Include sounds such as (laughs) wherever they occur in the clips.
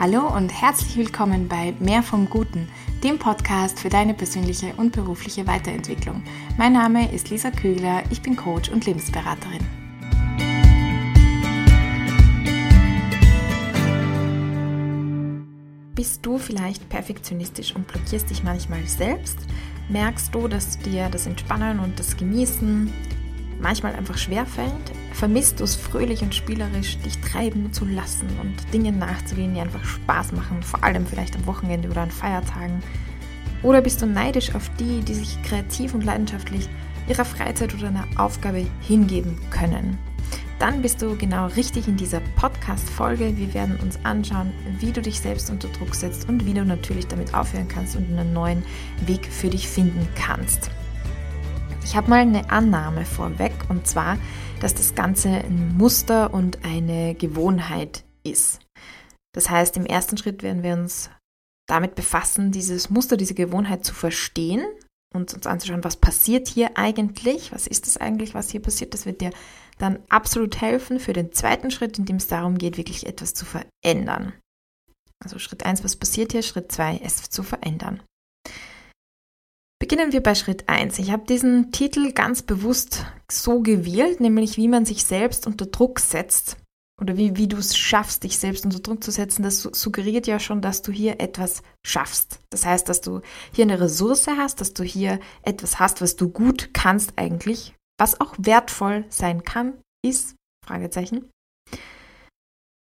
Hallo und herzlich willkommen bei Mehr vom Guten, dem Podcast für deine persönliche und berufliche Weiterentwicklung. Mein Name ist Lisa Kügler, ich bin Coach und Lebensberaterin. Bist du vielleicht perfektionistisch und blockierst dich manchmal selbst? Merkst du, dass dir das Entspannen und das Genießen manchmal einfach schwerfällt? Vermisst du es fröhlich und spielerisch, dich treiben zu lassen und Dinge nachzugehen, die einfach Spaß machen, vor allem vielleicht am Wochenende oder an Feiertagen? Oder bist du neidisch auf die, die sich kreativ und leidenschaftlich ihrer Freizeit oder einer Aufgabe hingeben können? Dann bist du genau richtig in dieser Podcast-Folge. Wir werden uns anschauen, wie du dich selbst unter Druck setzt und wie du natürlich damit aufhören kannst und einen neuen Weg für dich finden kannst. Ich habe mal eine Annahme vorweg und zwar, dass das Ganze ein Muster und eine Gewohnheit ist. Das heißt, im ersten Schritt werden wir uns damit befassen, dieses Muster, diese Gewohnheit zu verstehen und uns anzuschauen, was passiert hier eigentlich, was ist das eigentlich, was hier passiert. Das wird dir dann absolut helfen für den zweiten Schritt, in dem es darum geht, wirklich etwas zu verändern. Also Schritt 1, was passiert hier? Schritt 2, es zu verändern. Beginnen wir bei Schritt 1. Ich habe diesen Titel ganz bewusst so gewählt, nämlich wie man sich selbst unter Druck setzt oder wie, wie du es schaffst, dich selbst unter Druck zu setzen. Das suggeriert ja schon, dass du hier etwas schaffst. Das heißt, dass du hier eine Ressource hast, dass du hier etwas hast, was du gut kannst eigentlich, was auch wertvoll sein kann, ist, Fragezeichen.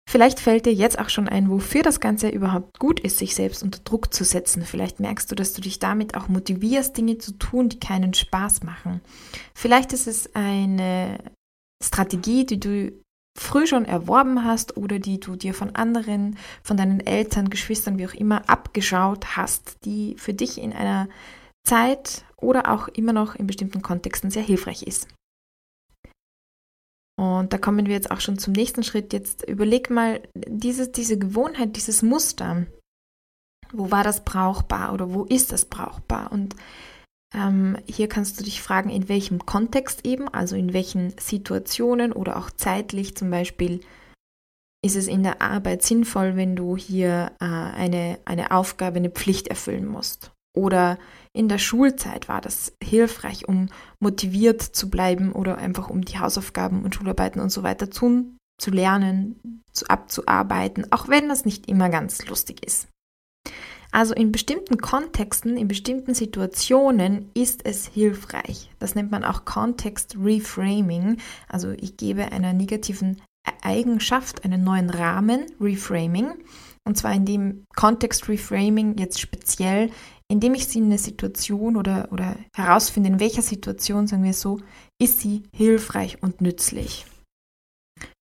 Vielleicht fällt dir jetzt auch schon ein, wofür das Ganze überhaupt gut ist, sich selbst unter Druck zu setzen. Vielleicht merkst du, dass du dich damit auch motivierst, Dinge zu tun, die keinen Spaß machen. Vielleicht ist es eine Strategie, die du früh schon erworben hast oder die du dir von anderen, von deinen Eltern, Geschwistern, wie auch immer, abgeschaut hast, die für dich in einer Zeit oder auch immer noch in bestimmten Kontexten sehr hilfreich ist. Und da kommen wir jetzt auch schon zum nächsten Schritt. Jetzt überleg mal, diese, diese Gewohnheit, dieses Muster, wo war das brauchbar oder wo ist das brauchbar? Und ähm, hier kannst du dich fragen, in welchem Kontext eben, also in welchen Situationen oder auch zeitlich zum Beispiel, ist es in der Arbeit sinnvoll, wenn du hier äh, eine, eine Aufgabe, eine Pflicht erfüllen musst? Oder in der Schulzeit war das hilfreich, um motiviert zu bleiben oder einfach um die Hausaufgaben und Schularbeiten und so weiter zu, zu lernen, zu, abzuarbeiten, auch wenn das nicht immer ganz lustig ist. Also in bestimmten Kontexten, in bestimmten Situationen ist es hilfreich. Das nennt man auch Context Reframing. Also ich gebe einer negativen Eigenschaft einen neuen Rahmen, Reframing. Und zwar in dem Context Reframing jetzt speziell indem ich sie in eine Situation oder, oder herausfinde, in welcher Situation, sagen wir so, ist sie hilfreich und nützlich.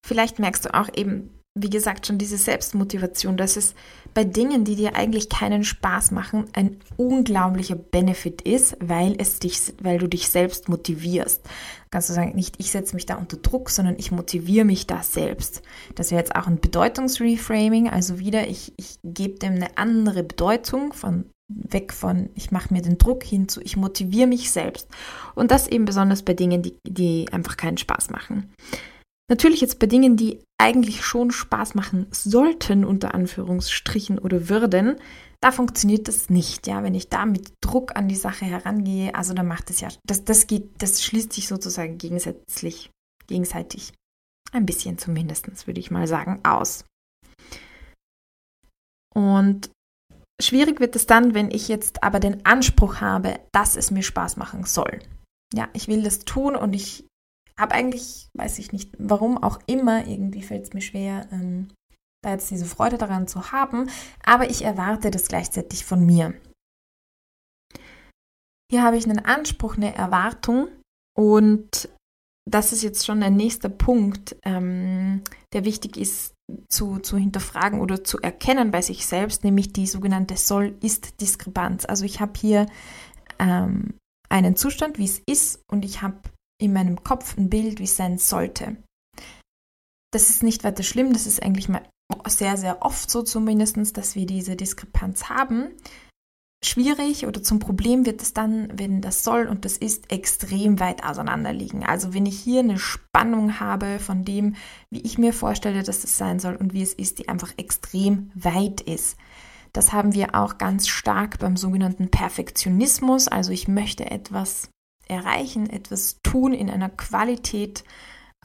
Vielleicht merkst du auch eben, wie gesagt, schon diese Selbstmotivation, dass es bei Dingen, die dir eigentlich keinen Spaß machen, ein unglaublicher Benefit ist, weil es dich, weil du dich selbst motivierst. Kannst du sagen, nicht ich setze mich da unter Druck, sondern ich motiviere mich da selbst. Das wäre jetzt auch ein Bedeutungsreframing, also wieder, ich, ich gebe dem eine andere Bedeutung von weg von ich mache mir den Druck hin zu ich motiviere mich selbst. Und das eben besonders bei Dingen, die, die einfach keinen Spaß machen. Natürlich jetzt bei Dingen, die eigentlich schon Spaß machen sollten, unter Anführungsstrichen oder würden, da funktioniert das nicht, ja. Wenn ich da mit Druck an die Sache herangehe, also dann macht es ja, das, das geht, das schließt sich sozusagen gegensätzlich, gegenseitig, ein bisschen zumindest, würde ich mal sagen, aus. Und Schwierig wird es dann, wenn ich jetzt aber den Anspruch habe, dass es mir Spaß machen soll. Ja, ich will das tun und ich habe eigentlich, weiß ich nicht, warum auch immer, irgendwie fällt es mir schwer, ähm, da jetzt diese Freude daran zu haben, aber ich erwarte das gleichzeitig von mir. Hier habe ich einen Anspruch, eine Erwartung und das ist jetzt schon ein nächster Punkt, ähm, der wichtig ist zu, zu hinterfragen oder zu erkennen bei sich selbst, nämlich die sogenannte Soll-Ist-Diskrepanz. Also ich habe hier ähm, einen Zustand, wie es ist, und ich habe in meinem Kopf ein Bild, wie es sein sollte. Das ist nicht weiter schlimm, das ist eigentlich mal sehr, sehr oft so zumindest, dass wir diese Diskrepanz haben. schwierig oder zum Problem wird es dann, wenn das soll und das ist extrem weit auseinander liegen. Also wenn ich hier eine Spannung habe von dem, wie ich mir vorstelle, dass es sein soll und wie es ist, die einfach extrem weit ist. Das haben wir auch ganz stark beim sogenannten Perfektionismus. Also ich möchte etwas erreichen, etwas tun in einer Qualität,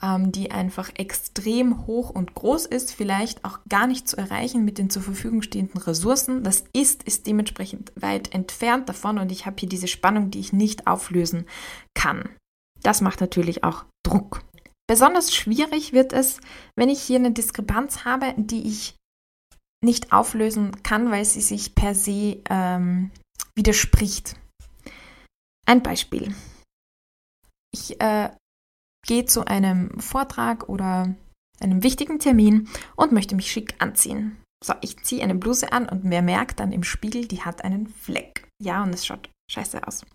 ähm, die einfach extrem hoch und groß ist, vielleicht auch gar nicht zu erreichen mit den zur Verfügung stehenden Ressourcen. Das ist, ist dementsprechend weit entfernt davon und ich habe hier diese Spannung, die ich nicht auflösen kann. Das macht natürlich auch Druck. Besonders schwierig wird es, wenn ich hier eine Diskrepanz habe, die ich nicht auflösen kann, weil sie sich per se ähm, widerspricht. Ein Beispiel. Ich äh, gehe zu einem Vortrag oder einem wichtigen Termin und möchte mich schick anziehen. So, ich ziehe eine Bluse an und wer merkt dann im Spiegel, die hat einen Fleck. Ja, und es schaut scheiße aus.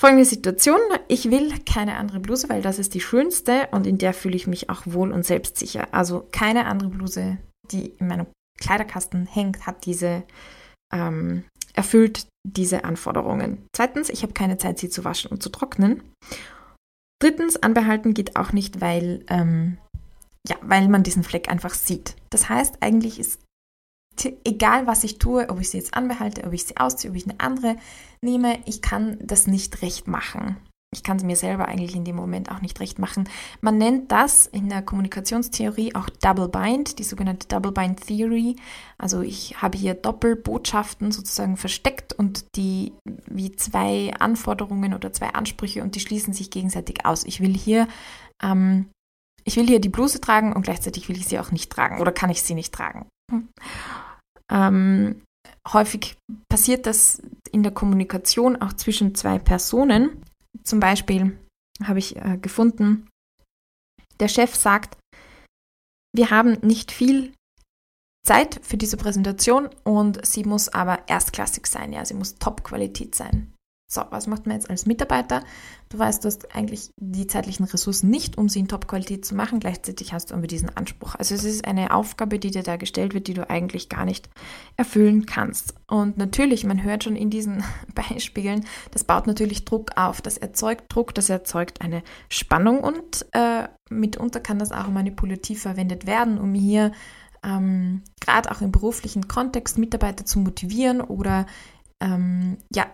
Folgende Situation, ich will keine andere Bluse, weil das ist die schönste und in der fühle ich mich auch wohl und selbstsicher. Also keine andere Bluse, die in meinem Kleiderkasten hängt, hat diese, ähm, erfüllt diese Anforderungen. Zweitens, ich habe keine Zeit, sie zu waschen und zu trocknen. Drittens, anbehalten geht auch nicht, weil, ähm, ja, weil man diesen Fleck einfach sieht. Das heißt, eigentlich ist egal, was ich tue, ob ich sie jetzt anbehalte, ob ich sie ausziehe, ob ich eine andere nehme, ich kann das nicht recht machen. Ich kann es mir selber eigentlich in dem Moment auch nicht recht machen. Man nennt das in der Kommunikationstheorie auch Double Bind, die sogenannte Double Bind Theory. Also ich habe hier Doppelbotschaften sozusagen versteckt und die wie zwei Anforderungen oder zwei Ansprüche und die schließen sich gegenseitig aus. Ich will hier ähm, ich will hier die Bluse tragen und gleichzeitig will ich sie auch nicht tragen oder kann ich sie nicht tragen. Hm. Ähm, häufig passiert das in der Kommunikation auch zwischen zwei Personen zum Beispiel habe ich äh, gefunden, der Chef sagt, wir haben nicht viel Zeit für diese Präsentation und sie muss aber erstklassig sein, ja, sie muss Top-Qualität sein. So, was macht man jetzt als Mitarbeiter? Du weißt, du hast eigentlich die zeitlichen Ressourcen nicht, um sie in Top-Qualität zu machen. Gleichzeitig hast du aber diesen Anspruch. Also es ist eine Aufgabe, die dir da gestellt wird, die du eigentlich gar nicht erfüllen kannst. Und natürlich, man hört schon in diesen (laughs) Beispielen, das baut natürlich Druck auf. Das erzeugt Druck, das erzeugt eine Spannung und äh, mitunter kann das auch manipulativ verwendet werden, um hier ähm, gerade auch im beruflichen Kontext Mitarbeiter zu motivieren oder ähm, ja,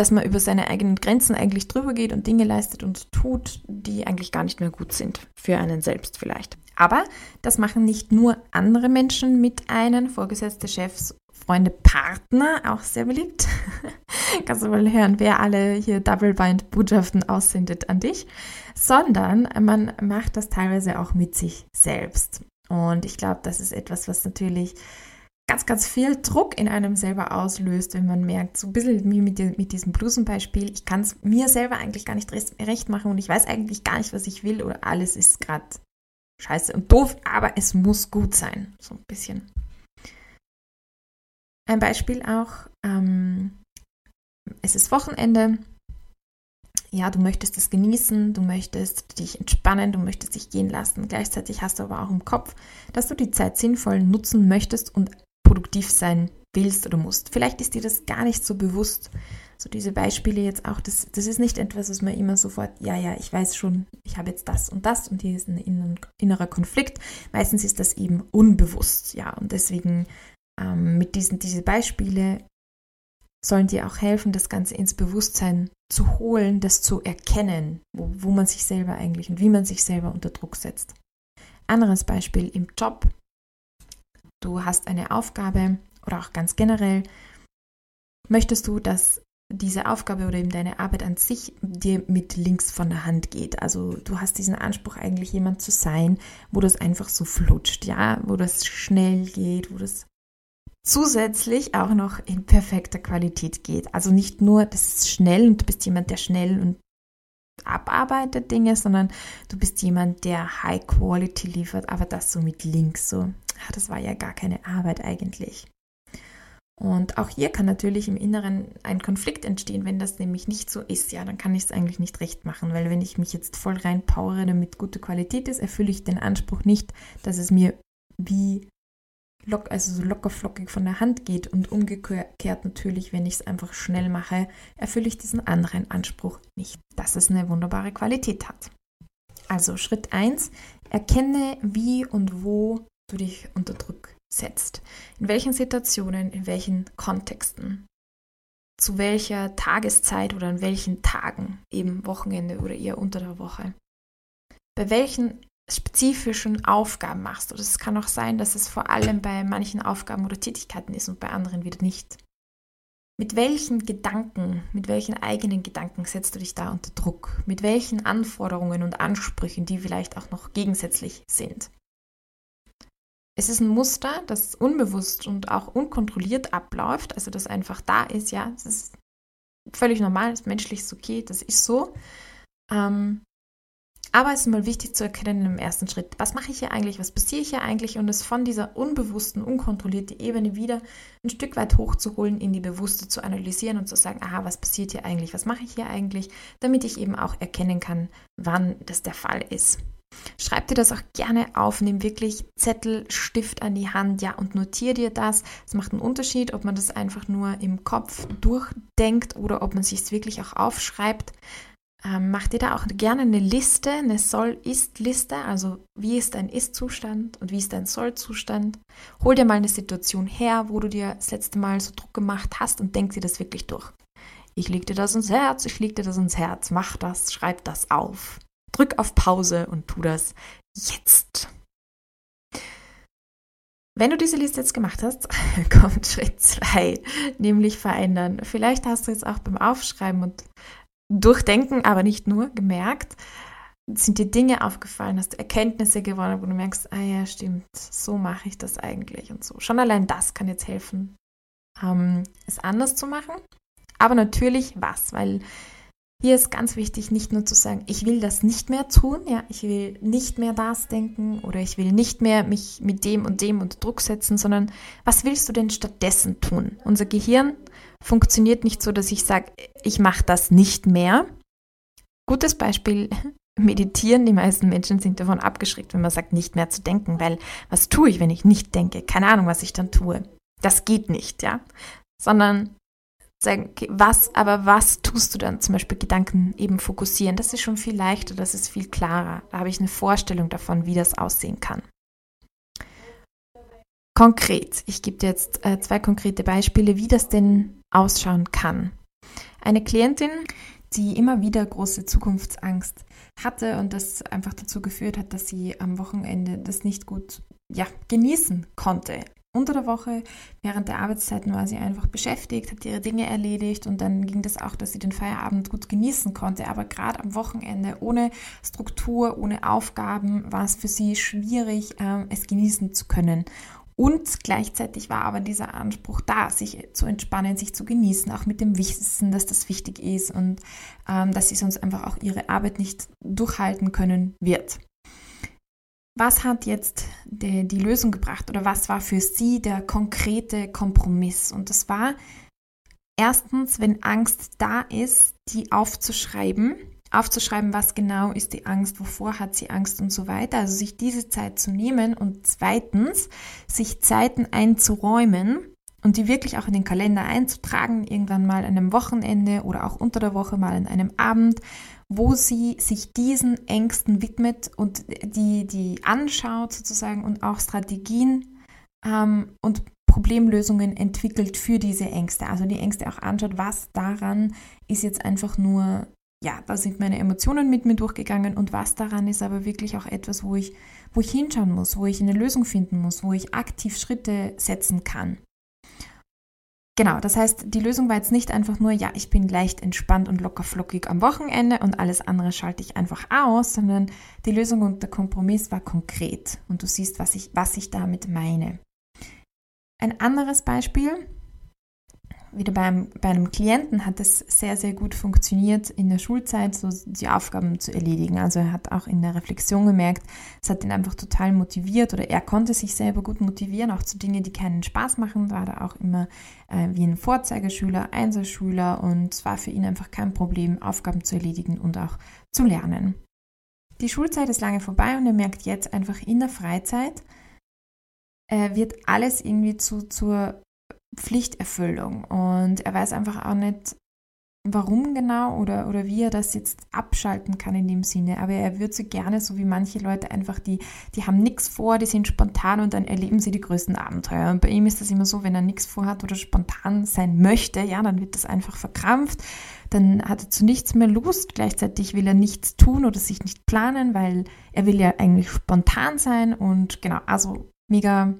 dass man über seine eigenen Grenzen eigentlich drüber geht und Dinge leistet und tut, die eigentlich gar nicht mehr gut sind, für einen selbst vielleicht. Aber das machen nicht nur andere Menschen mit einem, Vorgesetzte, Chefs, Freunde, Partner, auch sehr beliebt. (laughs) Kannst du mal hören, wer alle hier Double-Bind-Botschaften aussendet an dich, sondern man macht das teilweise auch mit sich selbst. Und ich glaube, das ist etwas, was natürlich ganz, ganz viel Druck in einem selber auslöst, wenn man merkt, so ein bisschen wie mit, mit diesem Blusenbeispiel, ich kann es mir selber eigentlich gar nicht recht machen und ich weiß eigentlich gar nicht, was ich will oder alles ist gerade scheiße und doof, aber es muss gut sein, so ein bisschen. Ein Beispiel auch, ähm, es ist Wochenende, ja, du möchtest es genießen, du möchtest dich entspannen, du möchtest dich gehen lassen. Gleichzeitig hast du aber auch im Kopf, dass du die Zeit sinnvoll nutzen möchtest und produktiv sein willst oder musst. Vielleicht ist dir das gar nicht so bewusst. So diese Beispiele jetzt auch, das, das ist nicht etwas, was man immer sofort, ja, ja, ich weiß schon, ich habe jetzt das und das und hier ist ein innerer Konflikt. Meistens ist das eben unbewusst, ja, und deswegen ähm, mit diesen diese Beispiele sollen dir auch helfen, das Ganze ins Bewusstsein zu holen, das zu erkennen, wo, wo man sich selber eigentlich und wie man sich selber unter Druck setzt. Anderes Beispiel im Job du hast eine Aufgabe oder auch ganz generell, möchtest du, dass diese Aufgabe oder eben deine Arbeit an sich dir mit links von der Hand geht. Also du hast diesen Anspruch eigentlich jemand zu sein, wo das einfach so flutscht, ja, wo das schnell geht, wo das zusätzlich auch noch in perfekter Qualität geht. Also nicht nur, das ist schnell und du bist jemand, der schnell und abarbeitet Dinge, sondern du bist jemand, der High Quality liefert, aber das so mit links so ach, das war ja gar keine Arbeit eigentlich. Und auch hier kann natürlich im Inneren ein Konflikt entstehen, wenn das nämlich nicht so ist. Ja, dann kann ich es eigentlich nicht recht machen, weil wenn ich mich jetzt voll reinpowere, damit gute Qualität ist, erfülle ich den Anspruch nicht, dass es mir wie lock, also so locker flockig von der Hand geht und umgekehrt natürlich, wenn ich es einfach schnell mache, erfülle ich diesen anderen Anspruch nicht, dass es eine wunderbare Qualität hat. Also Schritt 1, erkenne, wie und wo du dich unter Druck setzt. In welchen Situationen, in welchen Kontexten, zu welcher Tageszeit oder an welchen Tagen, eben Wochenende oder eher unter der Woche. Bei welchen spezifischen Aufgaben machst. Oder es kann auch sein, dass es vor allem bei manchen Aufgaben oder Tätigkeiten ist und bei anderen wieder nicht. Mit welchen Gedanken, mit welchen eigenen Gedanken setzt du dich da unter Druck? Mit welchen Anforderungen und Ansprüchen, die vielleicht auch noch gegensätzlich sind? Es ist ein Muster, das unbewusst und auch unkontrolliert abläuft, also das einfach da ist, ja, es ist völlig normal, es ist menschlich, ist okay, das ist so. Ähm, aber es ist mal wichtig zu erkennen im ersten Schritt, was mache ich hier eigentlich, was passiert hier eigentlich und es von dieser unbewussten, unkontrollierten Ebene wieder ein Stück weit hochzuholen, in die bewusste zu analysieren und zu sagen, aha, was passiert hier eigentlich, was mache ich hier eigentlich, damit ich eben auch erkennen kann, wann das der Fall ist. Schreib dir das auch gerne auf, nimm wirklich Zettel, Stift an die Hand, ja, und notier dir das. Es macht einen Unterschied, ob man das einfach nur im Kopf durchdenkt oder ob man sich es wirklich auch aufschreibt. Ähm, mach dir da auch gerne eine Liste, eine Soll-Ist-Liste, also wie ist dein Ist-Zustand und wie ist dein Soll-Zustand. Hol dir mal eine Situation her, wo du dir das letzte Mal so Druck gemacht hast und denk dir das wirklich durch. Ich leg dir das ins Herz, ich leg dir das ins Herz, mach das, schreib das auf. Drück auf Pause und tu das jetzt. Wenn du diese Liste jetzt gemacht hast, (laughs) kommt Schritt 2, nämlich verändern. Vielleicht hast du jetzt auch beim Aufschreiben und Durchdenken, aber nicht nur, gemerkt, sind dir Dinge aufgefallen, hast du Erkenntnisse gewonnen, wo du merkst, ah ja, stimmt, so mache ich das eigentlich und so. Schon allein das kann jetzt helfen, ähm, es anders zu machen. Aber natürlich was, weil hier ist ganz wichtig, nicht nur zu sagen, ich will das nicht mehr tun, ja, ich will nicht mehr das denken oder ich will nicht mehr mich mit dem und dem unter Druck setzen, sondern was willst du denn stattdessen tun? Unser Gehirn funktioniert nicht so, dass ich sage, ich mache das nicht mehr. Gutes Beispiel, (laughs) meditieren. Die meisten Menschen sind davon abgeschreckt, wenn man sagt, nicht mehr zu denken, weil was tue ich, wenn ich nicht denke? Keine Ahnung, was ich dann tue. Das geht nicht, ja. Sondern sagen, okay, was, aber was tust du dann? Zum Beispiel Gedanken eben fokussieren. Das ist schon viel leichter, das ist viel klarer. Da habe ich eine Vorstellung davon, wie das aussehen kann. Konkret, ich gebe dir jetzt äh, zwei konkrete Beispiele, wie das denn ausschauen kann. Eine Klientin, die immer wieder große Zukunftsangst hatte und das einfach dazu geführt hat, dass sie am Wochenende das nicht gut ja, genießen konnte. Unter der Woche, während der Arbeitszeiten war sie einfach beschäftigt, hat ihre Dinge erledigt und dann ging das auch, dass sie den Feierabend gut genießen konnte. Aber gerade am Wochenende ohne Struktur, ohne Aufgaben war es für sie schwierig, ähm, es genießen zu können. Und gleichzeitig war aber dieser Anspruch da, sich zu entspannen, sich zu genießen, auch mit dem Wissen, dass das wichtig ist und ähm, dass sie sonst einfach auch ihre Arbeit nicht durchhalten können wird. Was hat jetzt die, die Lösung gebracht oder was war für sie der konkrete Kompromiss? Und das war erstens, wenn Angst da ist, die aufzuschreiben aufzuschreiben, was genau ist die Angst, wovor hat sie Angst und so weiter. Also sich diese Zeit zu nehmen und zweitens sich Zeiten einzuräumen und die wirklich auch in den Kalender einzutragen, irgendwann mal an einem Wochenende oder auch unter der Woche mal an einem Abend, wo sie sich diesen Ängsten widmet und die, die anschaut sozusagen und auch Strategien ähm, und Problemlösungen entwickelt für diese Ängste. Also die Ängste auch anschaut, was daran ist jetzt einfach nur ja, da sind meine Emotionen mit mir durchgegangen und was daran ist aber wirklich auch etwas, wo ich, wo ich hinschauen muss, wo ich eine Lösung finden muss, wo ich aktiv Schritte setzen kann. Genau, das heißt, die Lösung war jetzt nicht einfach nur, ja, ich bin leicht entspannt und locker flockig am Wochenende und alles andere schalte ich einfach aus, sondern die Lösung und der Kompromiss war konkret und du siehst, was ich, was ich damit meine. Ein anderes Beispiel, wieder beim, bei einem Klienten hat es sehr, sehr gut funktioniert, in der Schulzeit so die Aufgaben zu erledigen. Also er hat auch in der Reflexion gemerkt, es hat ihn einfach total motiviert oder er konnte sich selber gut motivieren, auch zu Dingen, die keinen Spaß machen. War da auch immer äh, wie ein Vorzeigeschüler, Einserschüler und es war für ihn einfach kein Problem, Aufgaben zu erledigen und auch zu lernen. Die Schulzeit ist lange vorbei und er merkt jetzt einfach in der Freizeit, äh, wird alles irgendwie zu, zur Pflichterfüllung. Und er weiß einfach auch nicht, warum genau oder, oder wie er das jetzt abschalten kann in dem Sinne. Aber er würde so gerne, so wie manche Leute einfach, die, die haben nichts vor, die sind spontan und dann erleben sie die größten Abenteuer. Und bei ihm ist das immer so, wenn er nichts vorhat oder spontan sein möchte, ja, dann wird das einfach verkrampft. Dann hat er zu nichts mehr Lust. Gleichzeitig will er nichts tun oder sich nicht planen, weil er will ja eigentlich spontan sein und genau, also mega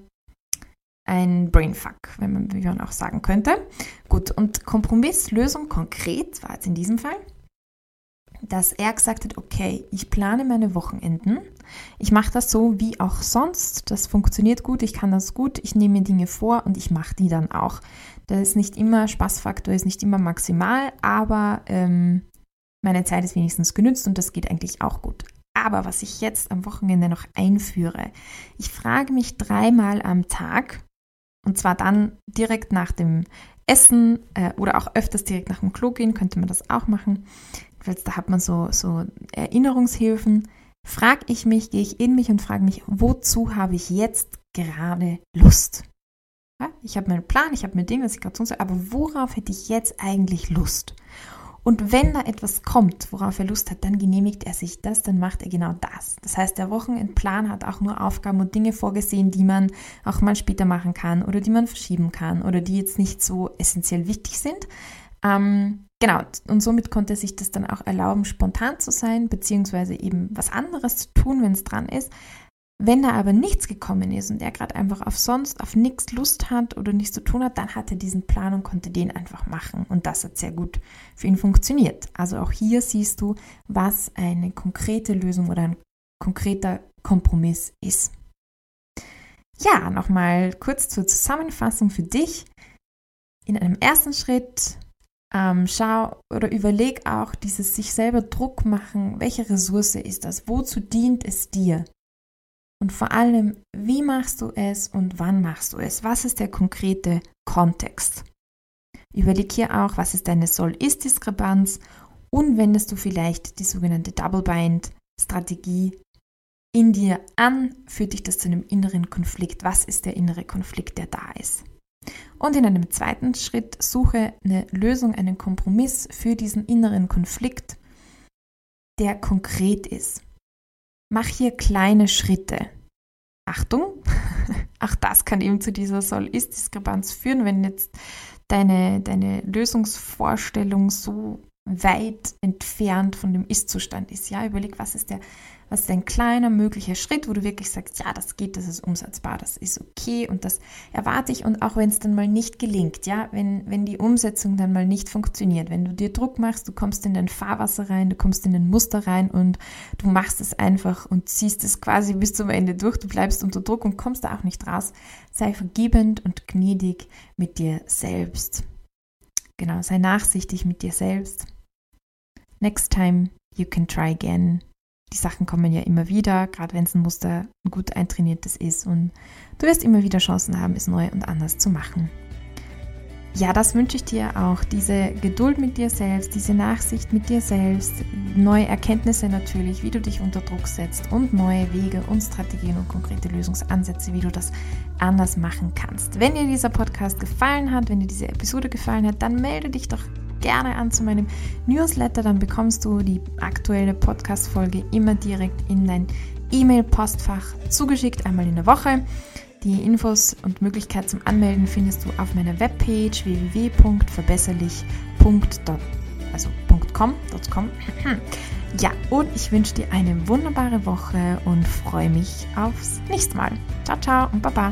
ein Brainfuck, wenn man, wie man auch sagen könnte. Gut, und Kompromisslösung konkret war jetzt in diesem Fall, dass er gesagt hat, okay, ich plane meine Wochenenden, ich mache das so wie auch sonst, das funktioniert gut, ich kann das gut, ich nehme mir Dinge vor und ich mache die dann auch. Das ist nicht immer, Spaßfaktor ist nicht immer maximal, aber ähm, meine Zeit ist wenigstens genützt und das geht eigentlich auch gut. Aber was ich jetzt am Wochenende noch einführe, ich frage mich dreimal am Tag, und zwar dann direkt nach dem Essen äh, oder auch öfters direkt nach dem Klo gehen, könnte man das auch machen. Da hat man so, so Erinnerungshilfen. Frage ich mich, gehe ich in mich und frage mich, wozu habe ich jetzt gerade Lust? Ja, ich habe meinen Plan, ich habe mein Ding, was ich gerade tun soll, aber worauf hätte ich jetzt eigentlich Lust? Und wenn da etwas kommt, worauf er Lust hat, dann genehmigt er sich das, dann macht er genau das. Das heißt, der Wochenendplan hat auch nur Aufgaben und Dinge vorgesehen, die man auch mal später machen kann oder die man verschieben kann oder die jetzt nicht so essentiell wichtig sind. Ähm, genau, und somit konnte er sich das dann auch erlauben, spontan zu sein, beziehungsweise eben was anderes zu tun, wenn es dran ist. Wenn da aber nichts gekommen ist und er gerade einfach auf sonst, auf nichts Lust hat oder nichts zu tun hat, dann hat er diesen Plan und konnte den einfach machen. Und das hat sehr gut für ihn funktioniert. Also auch hier siehst du, was eine konkrete Lösung oder ein konkreter Kompromiss ist. Ja, nochmal kurz zur Zusammenfassung für dich. In einem ersten Schritt ähm, schau oder überleg auch dieses sich selber Druck machen. Welche Ressource ist das? Wozu dient es dir? Und vor allem, wie machst du es und wann machst du es? Was ist der konkrete Kontext? Überleg hier auch, was ist deine Soll-Ist-Diskrepanz und wendest du vielleicht die sogenannte Double-Bind-Strategie in dir an, führt dich das zu einem inneren Konflikt. Was ist der innere Konflikt, der da ist? Und in einem zweiten Schritt suche eine Lösung, einen Kompromiss für diesen inneren Konflikt, der konkret ist. Mach hier kleine Schritte. Achtung, (laughs) auch das kann eben zu dieser Soll-Ist-Diskrepanz führen, wenn jetzt deine, deine Lösungsvorstellung so weit entfernt von dem Ist-Zustand ist. Ja, überleg, was ist der was ist ein kleiner möglicher Schritt, wo du wirklich sagst, ja, das geht, das ist umsetzbar, das ist okay und das erwarte ich und auch wenn es dann mal nicht gelingt, ja, wenn, wenn die Umsetzung dann mal nicht funktioniert, wenn du dir Druck machst, du kommst in dein Fahrwasser rein, du kommst in den Muster rein und du machst es einfach und ziehst es quasi bis zum Ende durch, du bleibst unter Druck und kommst da auch nicht raus, sei vergebend und gnädig mit dir selbst. Genau, sei nachsichtig mit dir selbst. Next time you can try again die Sachen kommen ja immer wieder, gerade wenn es ein Muster gut eintrainiertes ist und du wirst immer wieder Chancen haben, es neu und anders zu machen. Ja, das wünsche ich dir auch, diese Geduld mit dir selbst, diese Nachsicht mit dir selbst, neue Erkenntnisse natürlich, wie du dich unter Druck setzt und neue Wege und Strategien und konkrete Lösungsansätze, wie du das anders machen kannst. Wenn dir dieser Podcast gefallen hat, wenn dir diese Episode gefallen hat, dann melde dich doch gerne an zu meinem Newsletter, dann bekommst du die aktuelle Podcast-Folge immer direkt in dein E-Mail-Postfach zugeschickt, einmal in der Woche. Die Infos und Möglichkeit zum Anmelden findest du auf meiner Webpage www.verbesserlich.com. Also Ja, und ich wünsche dir eine wunderbare Woche und freue mich aufs nächste Mal. Ciao, ciao und Baba.